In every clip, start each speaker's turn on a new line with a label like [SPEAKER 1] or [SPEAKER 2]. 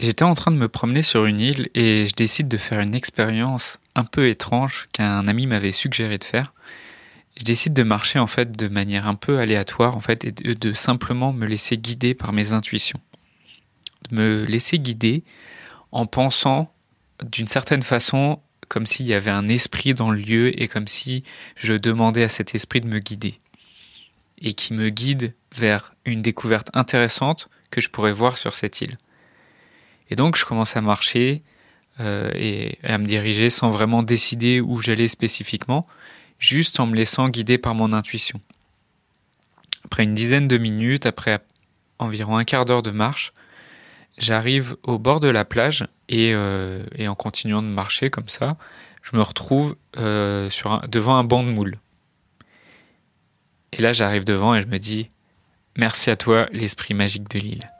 [SPEAKER 1] J'étais en train de me promener sur une île et je décide de faire une expérience un peu étrange qu'un ami m'avait suggéré de faire. Je décide de marcher en fait de manière un peu aléatoire en fait et de, simplement me laisser guider par mes intuitions. De me laisser guider en pensant d'une certaine façon comme s'il y avait un esprit dans le lieu et comme si je demandais à cet esprit de me guider et qui me guide vers une découverte intéressante que je pourrais voir sur cette île. Et donc je commence à marcher euh, et à me diriger sans vraiment décider où j'allais spécifiquement, juste en me laissant guider par mon intuition. Après une dizaine de minutes, après environ un quart d'heure de marche, j'arrive au bord de la plage et, euh, en continuant de marcher comme ça, je me retrouve euh, devant un banc de moules. Et là, j'arrive devant et je me dis Merci à toi, l'esprit magique de l'île.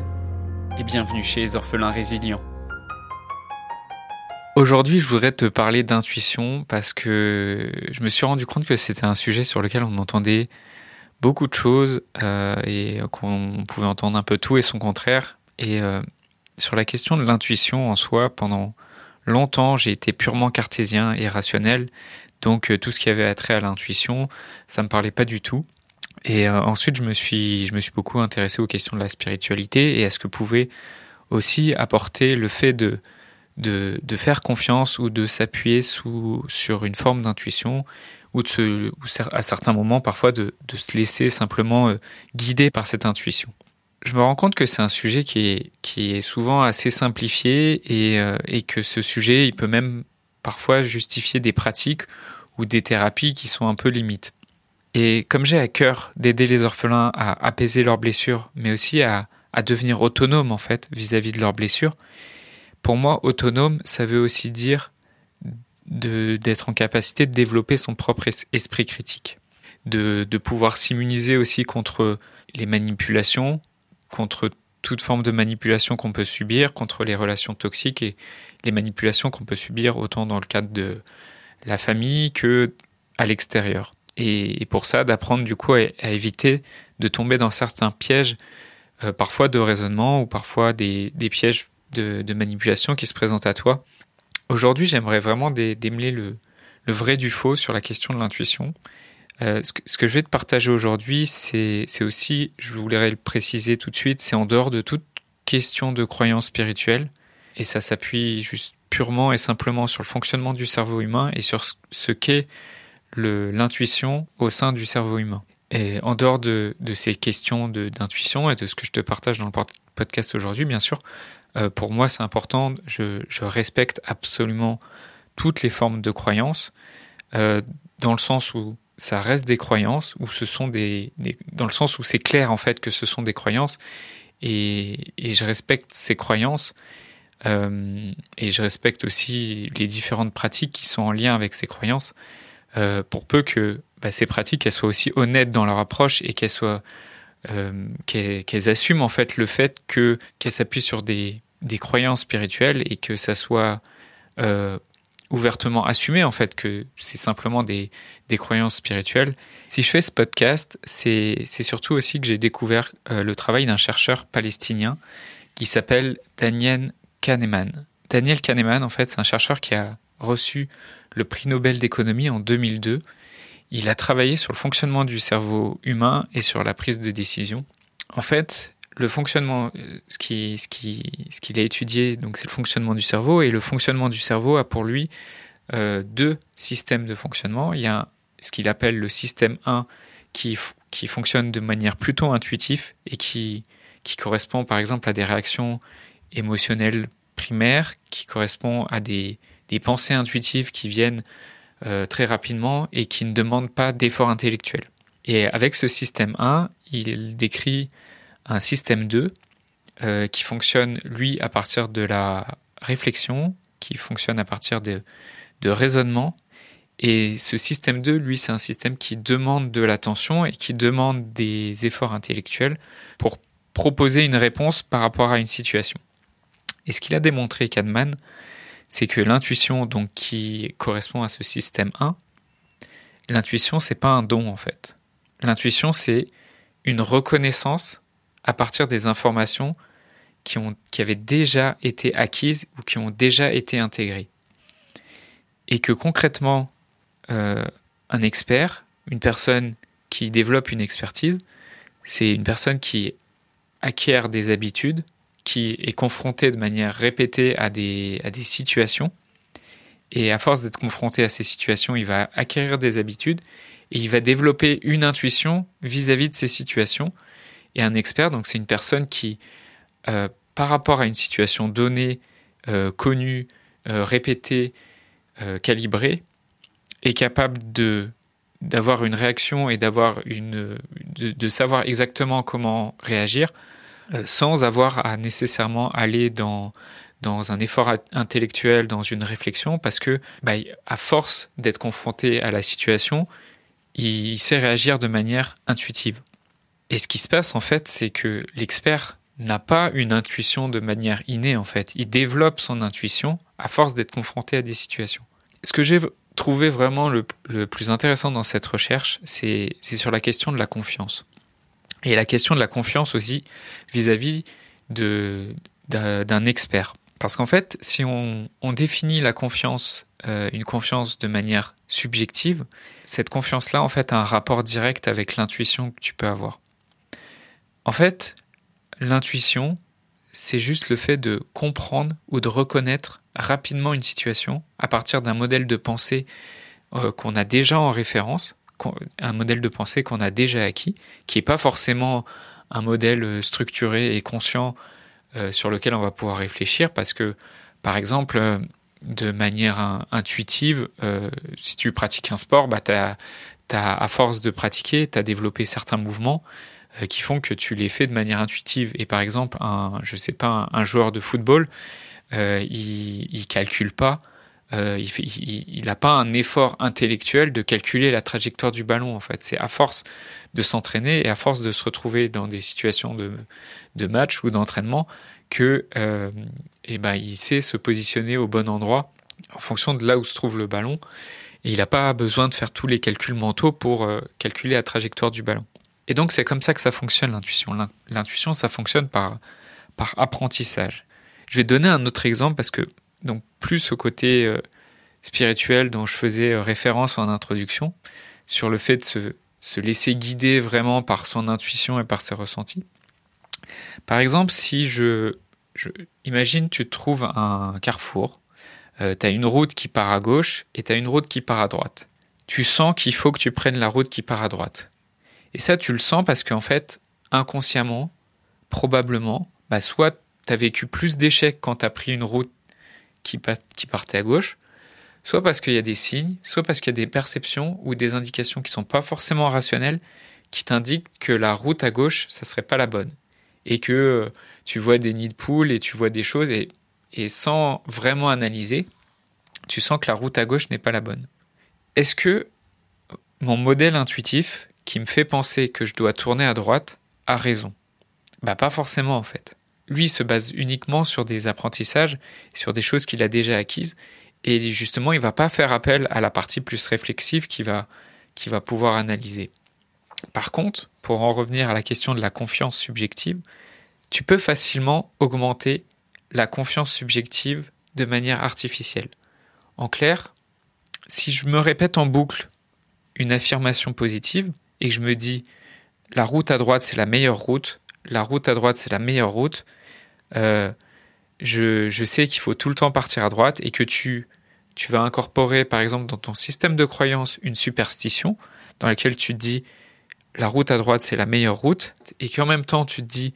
[SPEAKER 2] bienvenue chez les orphelins résilients.
[SPEAKER 1] Aujourd'hui, je voudrais te parler d'intuition parce que je me suis rendu compte que c'était un sujet sur lequel on entendait beaucoup de choses euh, et qu'on pouvait entendre un peu tout et son contraire. Et euh, sur la question de l'intuition en soi, pendant longtemps, j'ai été purement cartésien et rationnel. Donc euh, tout ce qui avait attrait à l'intuition, ça me parlait pas du tout. Et euh, ensuite, je me suis, je me suis beaucoup intéressé aux questions de la spiritualité et à ce que pouvait aussi apporter le fait de de, de faire confiance ou de s'appuyer sur une forme d'intuition ou de se, ou à certains moments parfois de, de se laisser simplement euh, guider par cette intuition. Je me rends compte que c'est un sujet qui est, qui est souvent assez simplifié et, euh, et que ce sujet, il peut même parfois justifier des pratiques ou des thérapies qui sont un peu limites. Et comme j'ai à cœur d'aider les orphelins à apaiser leurs blessures, mais aussi à, devenir autonomes en fait vis-à-vis -vis de leurs blessures, pour moi, autonome, ça veut aussi dire d'être en capacité de développer son propre esprit critique, de pouvoir s'immuniser aussi contre les manipulations, contre toute forme de manipulation qu'on peut subir, contre les relations toxiques et les manipulations qu'on peut subir autant dans le cadre de la famille que à l'extérieur et, pour ça d'apprendre du coup à, éviter de tomber dans certains pièges, euh, parfois de raisonnement ou parfois des, pièges de, manipulation qui se présentent à toi. Aujourd'hui, j'aimerais vraiment démêler le, vrai du faux sur la question de l'intuition. Euh, ce, que, je vais te partager aujourd'hui, c'est aussi, je voulais le préciser tout de suite, c'est en dehors de toute question de croyance spirituelle, et ça s'appuie juste purement et simplement sur le fonctionnement du cerveau humain et sur ce qu'est l'intuition au sein du cerveau humain. Et en dehors de, de ces questions d'intuition et de ce que je te partage dans le podcast aujourd'hui, bien sûr, euh, pour moi c'est important, je, je, respecte absolument toutes les formes de croyances, euh, dans le sens où ça reste des croyances, où ce sont des, dans le sens où c'est clair en fait que ce sont des croyances, et, et je respecte ces croyances, euh, et je respecte aussi les différentes pratiques qui sont en lien avec ces croyances. Euh, pour peu que bah, ces pratiques elles soient aussi honnêtes dans leur approche et qu'elles soient euh, qu'elles assument en fait le fait que qu'elles s'appuient sur des, des croyances spirituelles et que ça soit euh, ouvertement assumé en fait que c'est simplement des, des croyances spirituelles. Si je fais ce podcast, c'est surtout aussi que j'ai découvert le travail d'un chercheur palestinien qui s'appelle Daniel Kahneman. Daniel Kahneman, en fait, c'est un chercheur qui a reçu le prix Nobel d'économie en 2002. Il a travaillé sur le fonctionnement du cerveau humain et sur la prise de décision. En fait, le fonctionnement, ce qu'il ce qui, ce a étudié, c'est le fonctionnement du cerveau, et le fonctionnement du cerveau a pour lui euh, deux systèmes de fonctionnement. Il y a ce qu'il appelle le système 1 qui, qui fonctionne de manière plutôt intuitive et qui, qui correspond par exemple à des réactions émotionnelles primaires, qui correspond à des, des pensées intuitives qui viennent euh, très rapidement et qui ne demandent pas d'effort intellectuel. Et avec ce système 1, il décrit un système 2 euh, qui fonctionne, lui, à partir de la réflexion, qui fonctionne à partir de, de raisonnement. Et ce système 2, lui, c'est un système qui demande de l'attention et qui demande des efforts intellectuels pour proposer une réponse par rapport à une situation. Et ce qu'il a démontré, Kahneman, c'est que l'intuition, donc qui correspond à ce système 1, l'intuition, c'est pas un don en fait. L'intuition, c'est une reconnaissance à partir des informations qui, ont, avaient déjà été acquises ou qui ont déjà été intégrées. Et que concrètement, euh, un expert, une personne qui développe une expertise, c'est une personne qui acquiert des habitudes, qui est confrontée de manière répétée à des, situations. Et à force d'être confronté à ces situations, il va acquérir des habitudes et il va développer une intuition vis-à-vis de ces situations. Et un expert, donc c'est une personne qui, euh, par rapport à une situation donnée, euh, connue, euh, répétée, calibrée, est capable d'avoir une réaction et de, savoir exactement comment réagir sans avoir à nécessairement aller dans, dans un effort intellectuel, dans une réflexion, parce que bah, à force d'être confronté à la situation, il sait réagir de manière intuitive. Et ce qui se passe en fait, c'est que l'expert n'a pas une intuition de manière innée en fait. Il développe son intuition à force d'être confronté à des situations. Ce que j'ai trouvé vraiment le, le, plus intéressant dans cette recherche, c'est sur la question de la confiance. Et la question de la confiance aussi vis-à-vis d'un expert. Parce qu'en fait, si on, on, définit la confiance, euh, une confiance de manière subjective, cette confiance-là, en fait, a un rapport direct avec l'intuition que tu peux avoir. En fait, l'intuition, c'est juste le fait de comprendre ou de reconnaître rapidement une situation à partir d'un modèle de pensée euh, qu'on a déjà en référence un modèle de pensée qu'on a déjà acquis, qui n'est pas forcément un modèle euh, structuré et conscient euh, sur lequel on va pouvoir réfléchir, parce que, par exemple, euh, de manière intuitive, si tu pratiques un sport, bah, à force de pratiquer, tu as développé certains mouvements qui font que tu les fais de manière intuitive. Et par exemple, un, je sais pas, un, joueur de football, il, il calcule pas euh, il n'a pas un effort intellectuel de calculer la trajectoire du ballon en fait. C'est à force de s'entraîner et à force de se retrouver dans des situations de, match ou d'entraînement que euh, eh ben, il sait se positionner au bon endroit en fonction de là où se trouve le ballon. Et il n'a pas besoin de faire tous les calculs mentaux pour euh, calculer la trajectoire du ballon. Et donc c'est comme ça que ça fonctionne l'intuition. L'intuition, ça fonctionne par, par apprentissage. Je vais donner un autre exemple parce que donc plus au côté euh, spirituel dont je faisais euh, référence en introduction, sur le fait de se, laisser guider vraiment par son intuition et par ses ressentis. Par exemple, si je, imagine tu trouves un carrefour, euh, tu as une route qui part à gauche et tu as une route qui part à droite. Tu sens qu'il faut que tu prennes la route qui part à droite. Et ça, tu le sens parce qu'en fait, inconsciemment, probablement, bah, soit tu as vécu plus d'échecs quand tu as pris une route qui, partait à gauche, soit parce qu'il y a des signes, soit parce qu'il y a des perceptions ou des indications qui sont pas forcément rationnelles qui t'indiquent que la route à gauche, ça serait pas la bonne. Et que euh, tu vois des nids de poules et tu vois des choses et, et sans vraiment analyser, tu sens que la route à gauche n'est pas la bonne. Est-ce que mon modèle intuitif qui me fait penser que je dois tourner à droite a raison? Bah pas forcément en fait lui se base uniquement sur des apprentissages, sur des choses qu'il a déjà acquises, et justement, il va pas faire appel à la partie plus réflexive qui va, va pouvoir analyser. Par contre, pour en revenir à la question de la confiance subjective, tu peux facilement augmenter la confiance subjective de manière artificielle. En clair, si je me répète en boucle une affirmation positive et que je me dis la route à droite c'est la meilleure route, la route à droite c'est la meilleure route, euh, je, sais qu'il faut tout le temps partir à droite et que tu, tu vas incorporer, par exemple, dans ton système de croyance, une superstition dans laquelle tu te dis la route à droite, c'est la meilleure route, et qu'en même temps, tu te dis,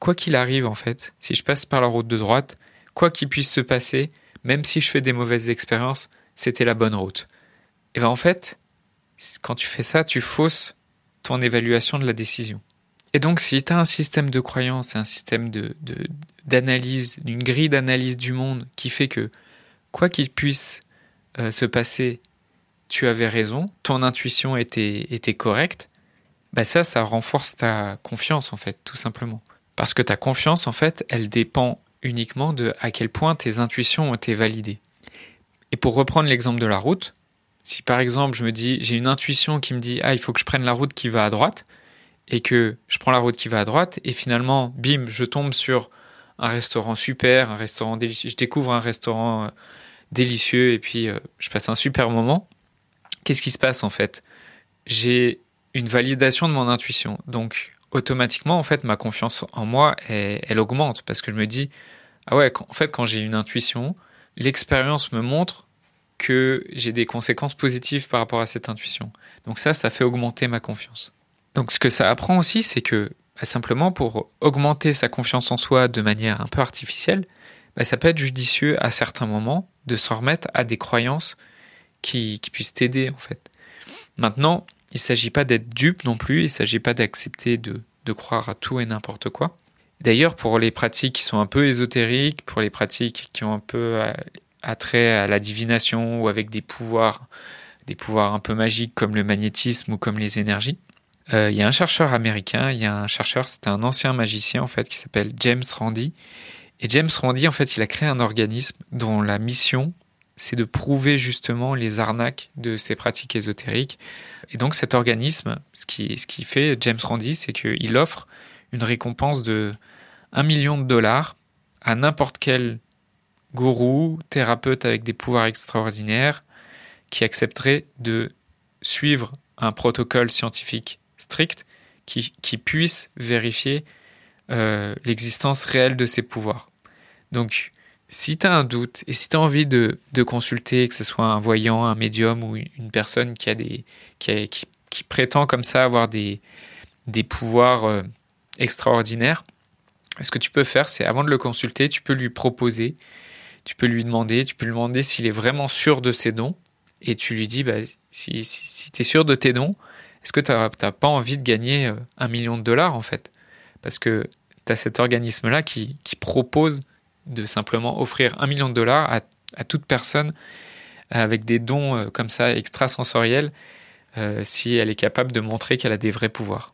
[SPEAKER 1] quoi qu'il arrive, en fait, si je passe par la route de droite, quoi qu'il puisse se passer, même si je fais des mauvaises expériences, c'était la bonne route. Et bien, en fait, quand tu fais ça, tu fausses ton évaluation de la décision. Et donc, si tu as un système de croyance, un système d'analyse, une grille d'analyse du monde qui fait que, quoi qu'il puisse euh, se passer, tu avais raison, ton intuition était, était correcte, bah ça, ça renforce ta confiance, en fait, tout simplement. Parce que ta confiance, en fait, elle dépend uniquement de à quel point tes intuitions ont été validées. Et pour reprendre l'exemple de la route, si par exemple je me dis, j'ai une intuition qui me dit, ah, il faut que je prenne la route qui va à droite, et que je prends la route qui va à droite, et finalement, bim, je tombe sur un restaurant super, un restaurant délicieux, je découvre un restaurant euh, délicieux, et puis euh, je passe un super moment. Qu'est-ce qui se passe en fait? J'ai une validation de mon intuition. Donc, automatiquement, en fait, ma confiance en moi, elle, augmente parce que je me dis, ah ouais, en fait, quand j'ai une intuition, l'expérience me montre que j'ai des conséquences positives par rapport à cette intuition. Donc ça, ça fait augmenter ma confiance. Donc ce que ça apprend aussi, c'est que bah, simplement pour augmenter sa confiance en soi de manière un peu artificielle, bah, ça peut être judicieux à certains moments de s'en remettre à des croyances qui, puissent t'aider en fait. Maintenant, il ne s'agit pas d'être dupe non plus, il ne s'agit pas d'accepter de, croire à tout et n'importe quoi. D'ailleurs, pour les pratiques qui sont un peu ésotériques, pour les pratiques qui ont un peu attrait à la divination ou avec des pouvoirs, des pouvoirs un peu magiques comme le magnétisme ou comme les énergies, euh, il y a un chercheur américain, il y a un chercheur, c'était un ancien magicien en fait, qui s'appelle James Randi. Et James Randi, en fait, il a créé un organisme dont la mission, c'est de prouver justement les arnaques de ces pratiques ésotériques. Et donc cet organisme, ce qui, ce fait James Randi, c'est qu'il offre une récompense de 1 million de dollars à n'importe quel gourou, thérapeute avec des pouvoirs extraordinaires, qui accepterait de suivre un protocole scientifique strict qui, qui puisse vérifier euh, l'existence réelle de ces pouvoirs. Donc, si tu as un doute et si tu as envie de, consulter, que ce soit un voyant, un médium ou une personne qui, a des, qui, prétend comme ça avoir des, des pouvoirs euh, extraordinaires, ce que tu peux faire, c'est avant de le consulter, tu peux lui proposer, tu peux lui demander, tu peux lui demander s'il est vraiment sûr de ses dons, et tu lui dis, bah, si, si, tu es sûr de tes dons, est-ce que tu n'as pas envie de gagner euh, un million de dollars en fait? Parce que tu as cet organisme-là qui, propose de simplement offrir un million de dollars à, toute personne avec des dons euh, comme ça extrasensoriels euh, si elle est capable de montrer qu'elle a des vrais pouvoirs.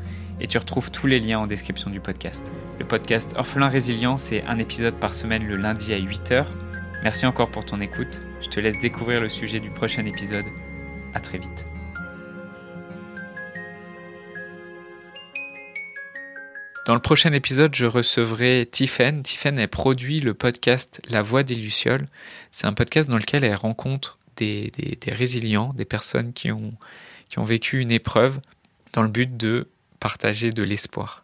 [SPEAKER 2] et tu retrouves tous les liens en description du podcast. Le podcast Orphelin Résilient, c'est un épisode par semaine le lundi à 8h. Merci encore pour ton écoute. Je te laisse découvrir le sujet du prochain épisode. À très vite.
[SPEAKER 1] Dans le prochain épisode, je recevrai Tiffen. Tiffen a produit le podcast La Voix des Lucioles. C'est un podcast dans lequel elle rencontre des, des, résilients, des personnes qui ont, qui ont vécu une épreuve dans le but de partager de l'espoir.